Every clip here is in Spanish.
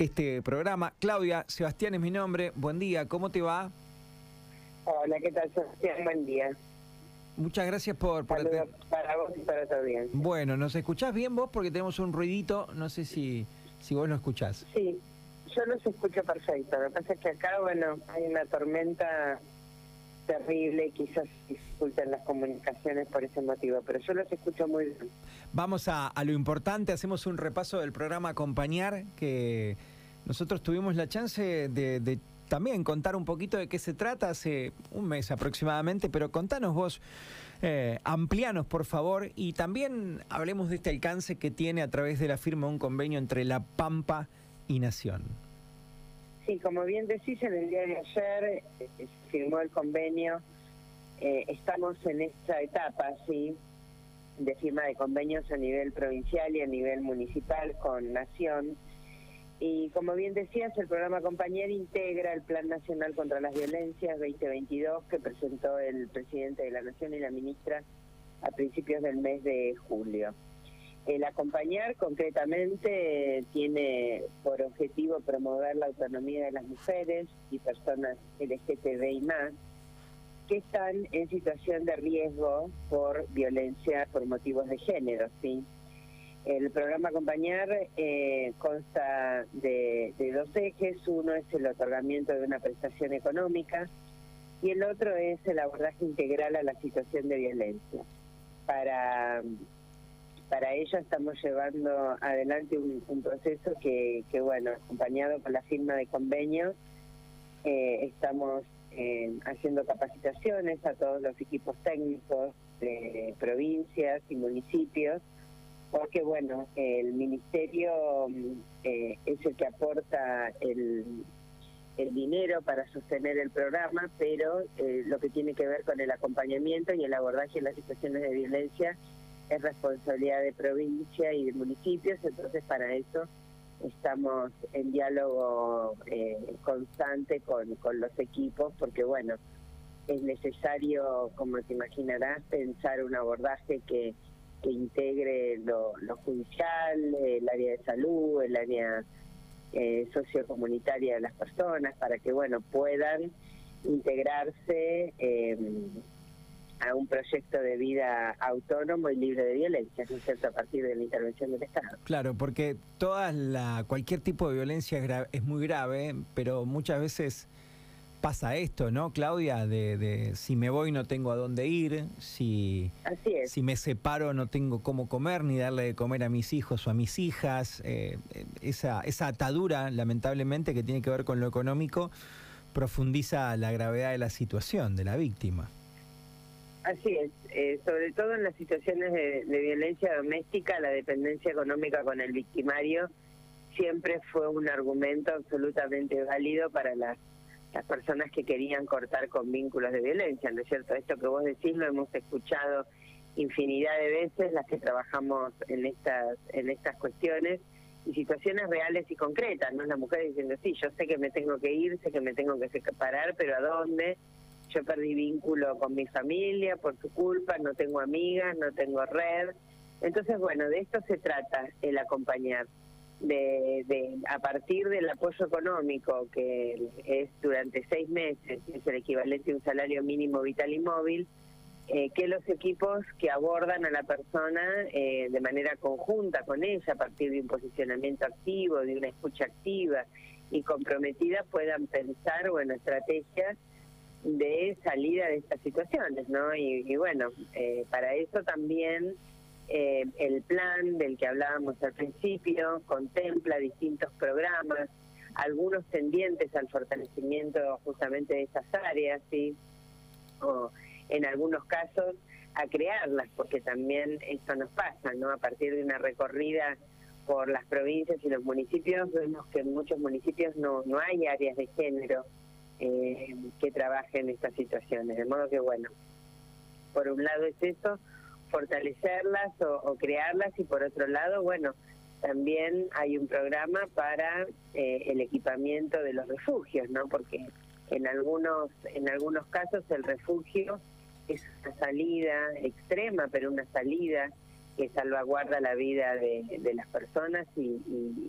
este programa. Claudia, Sebastián es mi nombre. Buen día, ¿cómo te va? Hola, ¿qué tal, Sebastián? Buen día. Muchas gracias por... por para vos y para todo bien. Bueno, ¿nos escuchás bien vos? Porque tenemos un ruidito, no sé si, si vos lo escuchás. Sí, yo los escucho perfecto. Lo que pasa es que acá, bueno, hay una tormenta terrible, quizás dificulten las comunicaciones por ese motivo, pero yo los escucho muy bien. Vamos a, lo importante, hacemos un repaso del programa Acompañar, que nosotros tuvimos la chance de, también contar un poquito de qué se trata hace un mes aproximadamente, pero contanos vos, eh, amplianos por favor, y también hablemos de este alcance que tiene a través de la firma un convenio entre La Pampa y Nación. Sí, como bien decís, en el día de ayer eh, firmó el convenio. Eh, estamos en esta etapa, sí, de firma de convenios a nivel provincial y a nivel municipal con Nación. Y como bien decías, el programa Compañera integra el Plan Nacional contra las Violencias 2022 que presentó el presidente de la Nación y la ministra a principios del mes de julio. El acompañar concretamente tiene por objetivo promover la autonomía de las mujeres y personas LGTBI más que están en situación de riesgo por violencia por motivos de género. ¿sí? El programa Acompañar eh, consta de, de dos ejes. Uno es el otorgamiento de una prestación económica y el otro es el abordaje integral a la situación de violencia. Para para ello estamos llevando adelante un, proceso que, que, bueno, acompañado con la firma de convenios, eh, estamos eh, haciendo capacitaciones a todos los equipos técnicos de provincias y municipios, porque bueno, el ministerio eh, es el que aporta el, el dinero para sostener el programa, pero lo que tiene que ver con el acompañamiento y el abordaje de las situaciones de violencia es responsabilidad de provincia y de municipios, entonces para eso estamos en diálogo eh, constante con, con los equipos, porque bueno, es necesario, como te imaginarás, pensar un abordaje que, integre lo, lo judicial, el área de salud, el área eh, sociocomunitaria de las personas, para que bueno puedan integrarse eh, a un proyecto de vida autónomo y libre de violencia, ¿no es cierto?, a partir de la intervención del Estado. Claro, porque toda la, cualquier tipo de violencia es, muy grave, pero muchas veces pasa esto, ¿no, Claudia? De, si me voy no tengo a dónde ir, si, si me separo no tengo cómo comer ni darle de comer a mis hijos o a mis hijas. Eh, esa, esa atadura, lamentablemente, que tiene que ver con lo económico, profundiza la gravedad de la situación de la víctima. Así es, eh, sobre todo en las situaciones de, violencia doméstica, la dependencia económica con el victimario siempre fue un argumento absolutamente válido para las, las personas que querían cortar con vínculos de violencia, ¿no es cierto? Esto que vos decís lo hemos escuchado infinidad de veces las que trabajamos en estas en estas cuestiones y situaciones reales y concretas, ¿no? La mujer diciendo, sí, yo sé que me tengo que ir, sé que me tengo que separar, pero ¿a dónde? Yo perdí vínculo con mi familia por su culpa, no tengo amigas, no tengo red. Entonces, bueno, de esto se trata el acompañar. De, de, a partir del apoyo económico que es durante seis meses, es el equivalente a un salario mínimo vital y móvil, eh, que los equipos que abordan a la persona eh, de manera conjunta con ella, a partir de un posicionamiento activo, de una escucha activa y comprometida, puedan pensar, bueno, estrategias de salida de estas situaciones, ¿no? Y, bueno, eh, para eso también eh, el plan del que hablábamos al principio contempla distintos programas, algunos tendientes al fortalecimiento justamente de esas áreas, ¿sí? O en algunos casos a crearlas, porque también eso nos pasa, ¿no? A partir de una recorrida por las provincias y los municipios, vemos que en muchos municipios no, no hay áreas de género eh, que trabajen estas situaciones. De modo que, bueno, por un lado es eso, fortalecerlas o, crearlas y por otro lado, bueno, también hay un programa para eh, el equipamiento de los refugios, ¿no? Porque en algunos en algunos casos el refugio es una salida extrema, pero una salida que salvaguarda la vida de, las personas y,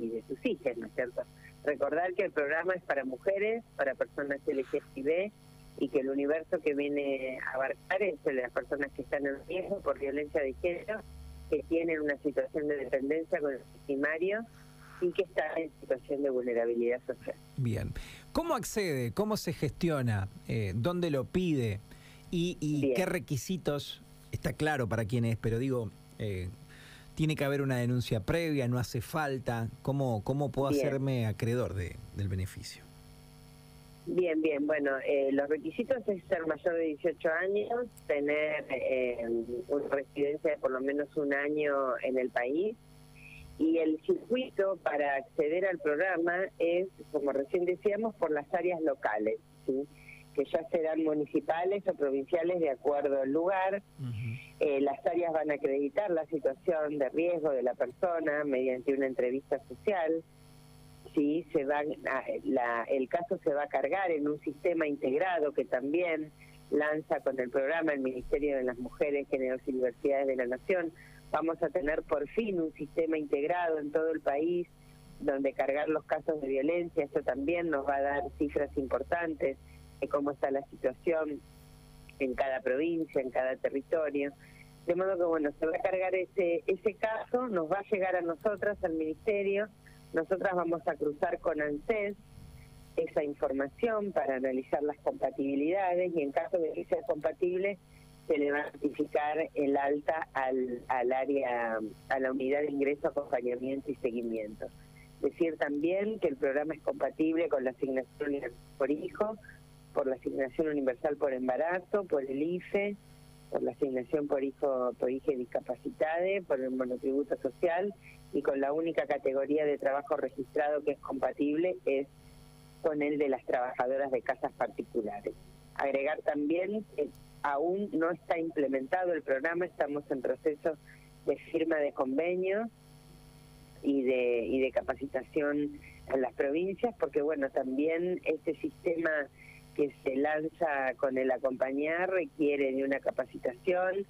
de sus hijas, ¿no es cierto? Recordar que el programa es para mujeres, para personas LGTB y que el universo que viene a abarcar es el de las personas que están en riesgo por violencia de género, que tienen una situación de dependencia con el primario y que están en situación de vulnerabilidad social. Bien. ¿Cómo accede? ¿Cómo se gestiona? Eh, ¿Dónde lo pide? ¿Y, qué requisitos? Está claro para quién es, pero digo, eh, tiene que haber una denuncia previa, no hace falta. ¿Cómo, cómo puedo hacerme acreedor de, del beneficio? Bien, bien. Bueno, eh, los requisitos es ser mayor de 18 años, tener eh, una residencia de por lo menos un año en el país y el circuito para acceder al programa es, como recién decíamos, por las áreas locales, ¿sí? Que ya serán municipales o provinciales de acuerdo al lugar. Eh, las áreas van a acreditar la situación de riesgo de la persona mediante una entrevista social. Sí, se va la, el caso se va a cargar en un sistema integrado que también lanza con el programa el Ministerio de las Mujeres, Géneros y Diversidades de la Nación. Vamos a tener por fin un sistema integrado en todo el país donde cargar los casos de violencia. Esto también nos va a dar cifras importantes de cómo está la situación en cada provincia, en cada territorio. De modo que, bueno, se va a cargar ese, ese caso, nos va a llegar a nosotras, al Ministerio, nosotras vamos a cruzar con ANSES esa información para analizar las compatibilidades y en caso de que sea compatible, se le va a notificar el alta al, al área, a la unidad de ingreso, acompañamiento y seguimiento. Decir también que el programa es compatible con la asignación por hijo, por la asignación universal por embarazo, por el IFE, por la asignación por hijo por hija discapacitada, por el monotributo social y con la única categoría de trabajo registrado que es compatible es con el de las trabajadoras de casas particulares. Agregar también que aún no está implementado el programa, estamos en proceso de firma de convenios y de, y de capacitación en las provincias, porque bueno, también este sistema que se lanza con el acompañar requiere de una capacitación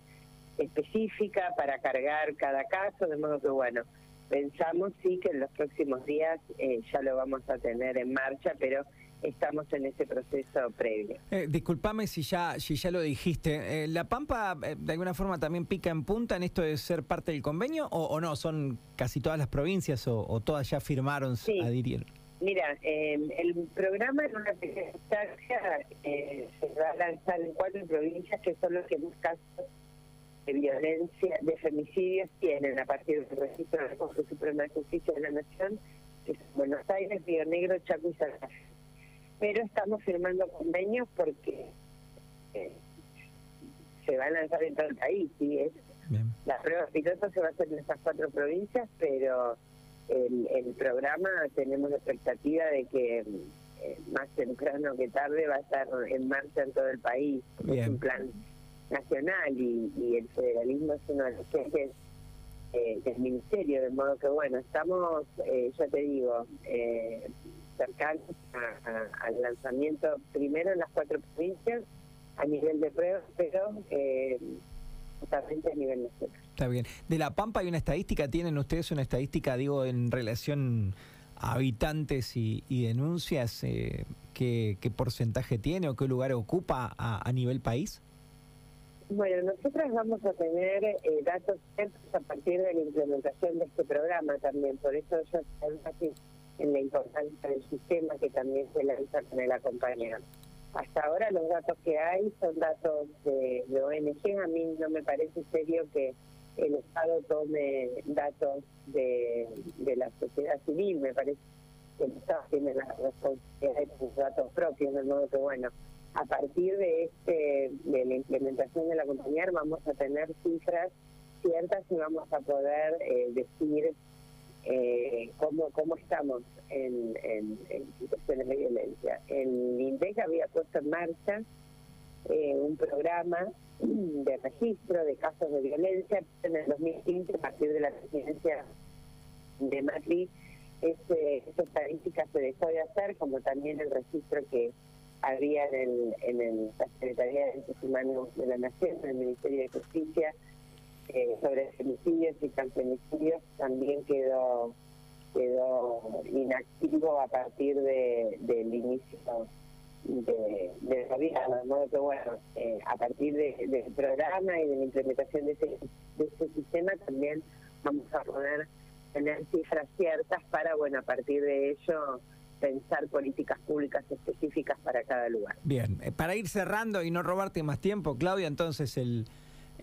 específica para cargar cada caso, de modo que bueno, pensamos sí que en los próximos días eh, ya lo vamos a tener en marcha, pero estamos en ese proceso previo. Eh, disculpame si ya, si ya lo dijiste. Eh, ¿La Pampa eh, de alguna forma también pica en punta en esto de ser parte del convenio o, no? ¿Son casi todas las provincias o, todas ya firmaron, sí. adhirieron? Mira, el programa en una pequeña instancia se va a lanzar en cuatro provincias que son los que más casos de violencia, de femicidios tienen a partir del registro de la Corte Suprema de Justicia de la Nación, que son Buenos Aires, Río Negro, Chaco y Santa Fe pero estamos firmando convenios porque eh, se va a lanzar en todo el país. ¿sí? Es, la prueba piloto se va a hacer en esas cuatro provincias, pero el, el programa tenemos la expectativa de que eh, más temprano que tarde va a estar en marcha en todo el país. Es un plan nacional y, el federalismo es uno de los ejes eh, del ministerio, de modo que, bueno, estamos, eh, ya te digo, eh, cercanos al lanzamiento primero en las cuatro provincias a nivel de pruebas, pero a nivel nacional. Está bien. De La Pampa hay una estadística, ¿tienen ustedes una estadística, digo, en relación a habitantes y, denuncias? Eh, ¿qué, porcentaje tiene o qué lugar ocupa a, nivel país? Bueno, nosotras vamos a tener eh, datos a partir de la implementación de este programa también, por eso yo estoy en la importancia del sistema que también se lanza con el acompañante. Hasta ahora los datos que hay son datos de, ONG. A mí no me parece serio que el Estado tome datos de, la sociedad civil. Me parece que el Estado tiene la responsabilidad de sus datos propios, de modo que, bueno, a partir de este de la implementación del acompañar vamos a tener cifras ciertas y vamos a poder eh, decir eh, cómo, cómo estamos en, situaciones de violencia. El INDEC había puesto en marcha eh, un programa de registro de casos de violencia en el 2015 a partir de la presidencia de Macri. Ese, esa estadística se dejó de hacer, como también el registro que había en, el, en la Secretaría de Derechos Humanos de la Nación, en el Ministerio de Justicia, eh, sobre femicidios y transfemicidios también quedó quedó inactivo a partir de, del inicio de, de gobierno, de modo que bueno, eh, a partir del programa y de la implementación de ese, de ese sistema también vamos a poder tener cifras ciertas para, bueno, a partir de ello pensar políticas públicas específicas para cada lugar. Bien, eh, para ir cerrando y no robarte más tiempo, Claudia, entonces el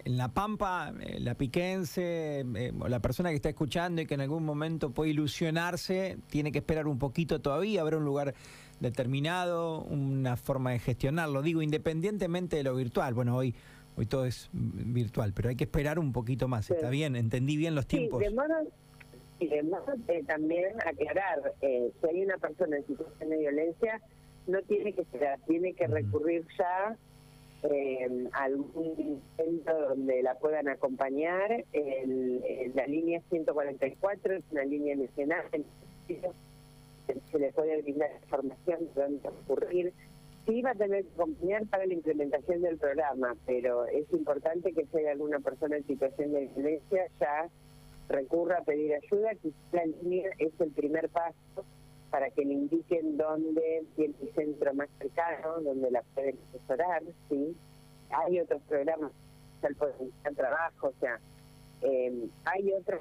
en La Pampa, eh, la piquense, eh, la persona que está escuchando y que en algún momento puede ilusionarse, tiene que esperar un poquito todavía, habrá un lugar determinado, una forma de gestionarlo. Digo, independientemente de lo virtual. Bueno, hoy hoy todo es virtual, pero hay que esperar un poquito más. ¿Está bien? ¿Entendí bien los tiempos? Sí, de modo, y de modo eh, también aclarar, si hay una persona en situación de violencia, no tiene que esperar, tiene que recurrir ya eh, algún centro donde la puedan acompañar. El, la línea 144 es una línea nacional, se le puede brindar información de dónde ocurrir. Sí va a tener que acompañar para la implementación del programa, pero es importante que si hay alguna persona en situación de violencia ya recurra a pedir ayuda, que la es el primer paso para que le indiquen dónde tiene el centro más cercano, donde la pueden asesorar, ¿sí? Hay otros programas, el trabajo, o sea, eh, hay otras